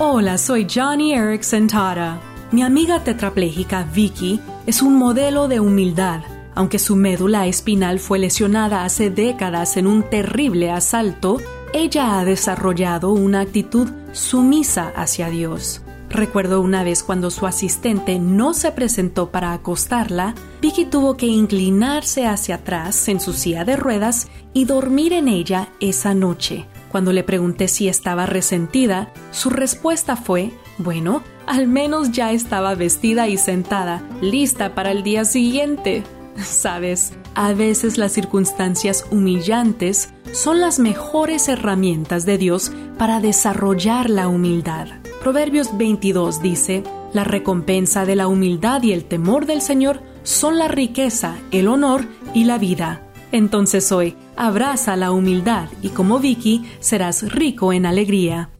Hola, soy Johnny Erickson Tara. Mi amiga tetrapléjica Vicky es un modelo de humildad. Aunque su médula espinal fue lesionada hace décadas en un terrible asalto, ella ha desarrollado una actitud sumisa hacia Dios. Recuerdo una vez cuando su asistente no se presentó para acostarla, Vicky tuvo que inclinarse hacia atrás en su silla de ruedas y dormir en ella esa noche. Cuando le pregunté si estaba resentida, su respuesta fue, bueno, al menos ya estaba vestida y sentada, lista para el día siguiente. Sabes, a veces las circunstancias humillantes son las mejores herramientas de Dios para desarrollar la humildad. Proverbios 22 dice, La recompensa de la humildad y el temor del Señor son la riqueza, el honor y la vida. Entonces hoy, abraza la humildad y como Vicky serás rico en alegría.